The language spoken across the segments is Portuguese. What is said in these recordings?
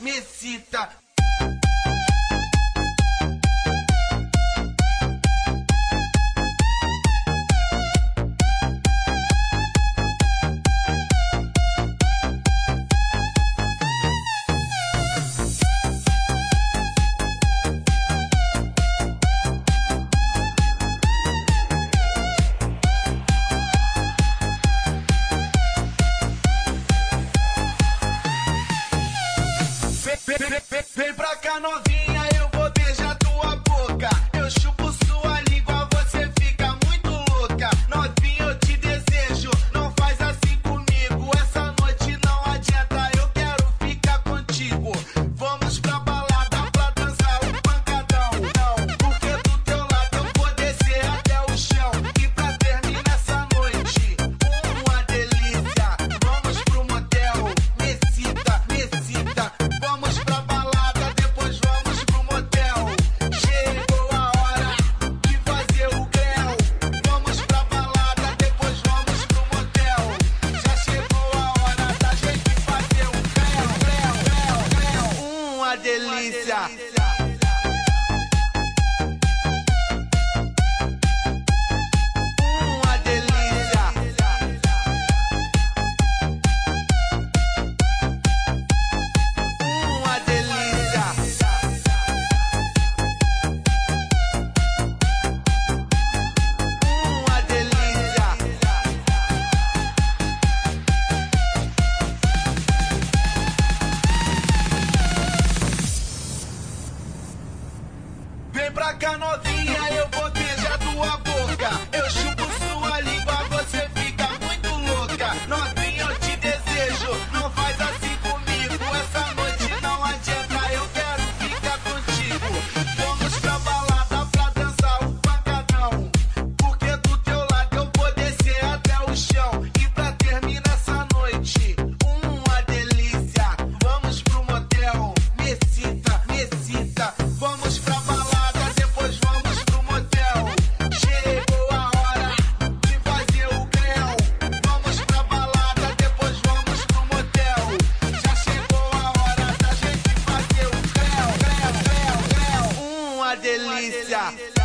Mesita. novinha. Vem pra cá, novinha, eu vou beijar tua boca. Eu chupo delícia. Uma delícia.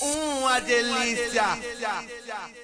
Uma delícia. Uma delícia.